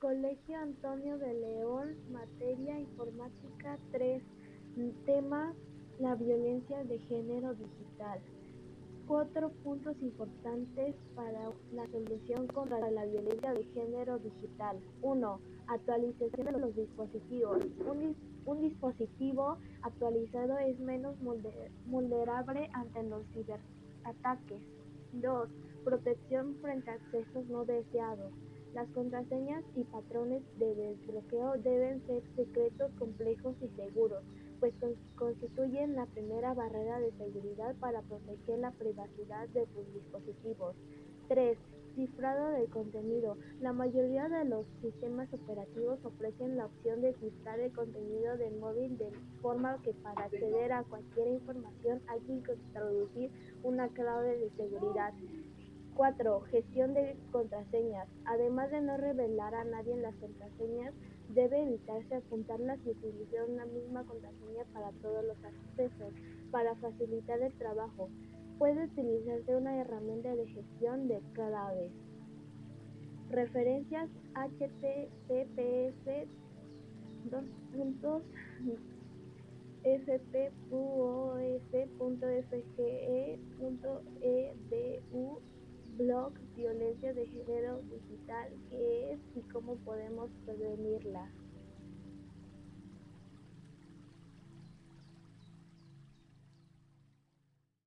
Colegio Antonio de León, materia informática 3, tema la violencia de género digital. Cuatro puntos importantes para la solución contra la violencia de género digital. 1. Actualización de los dispositivos. Un, dispositivo actualizado es menos vulnerable ante los ciberataques. 2. Protección frente a accesos no deseados. Las contraseñas y patrones de desbloqueo deben ser secretos, complejos y seguros, pues constituyen la primera barrera de seguridad para proteger la privacidad de tus dispositivos. 3. Cifrado de contenido. La mayoría de los sistemas operativos ofrecen la opción de cifrar el contenido del móvil de forma que para acceder a cualquier información hay que introducir una clave de seguridad. 4. Gestión de contraseñas. Además de no revelar a nadie las contraseñas, debe evitarse apuntarlas y utilizar una misma contraseña para todos los accesos. Para facilitar el trabajo, puede utilizarse una herramienta de gestión de claves. Referencias HTTPS dos puntos blog Violencia de Género Digital, qué es y cómo podemos prevenirla.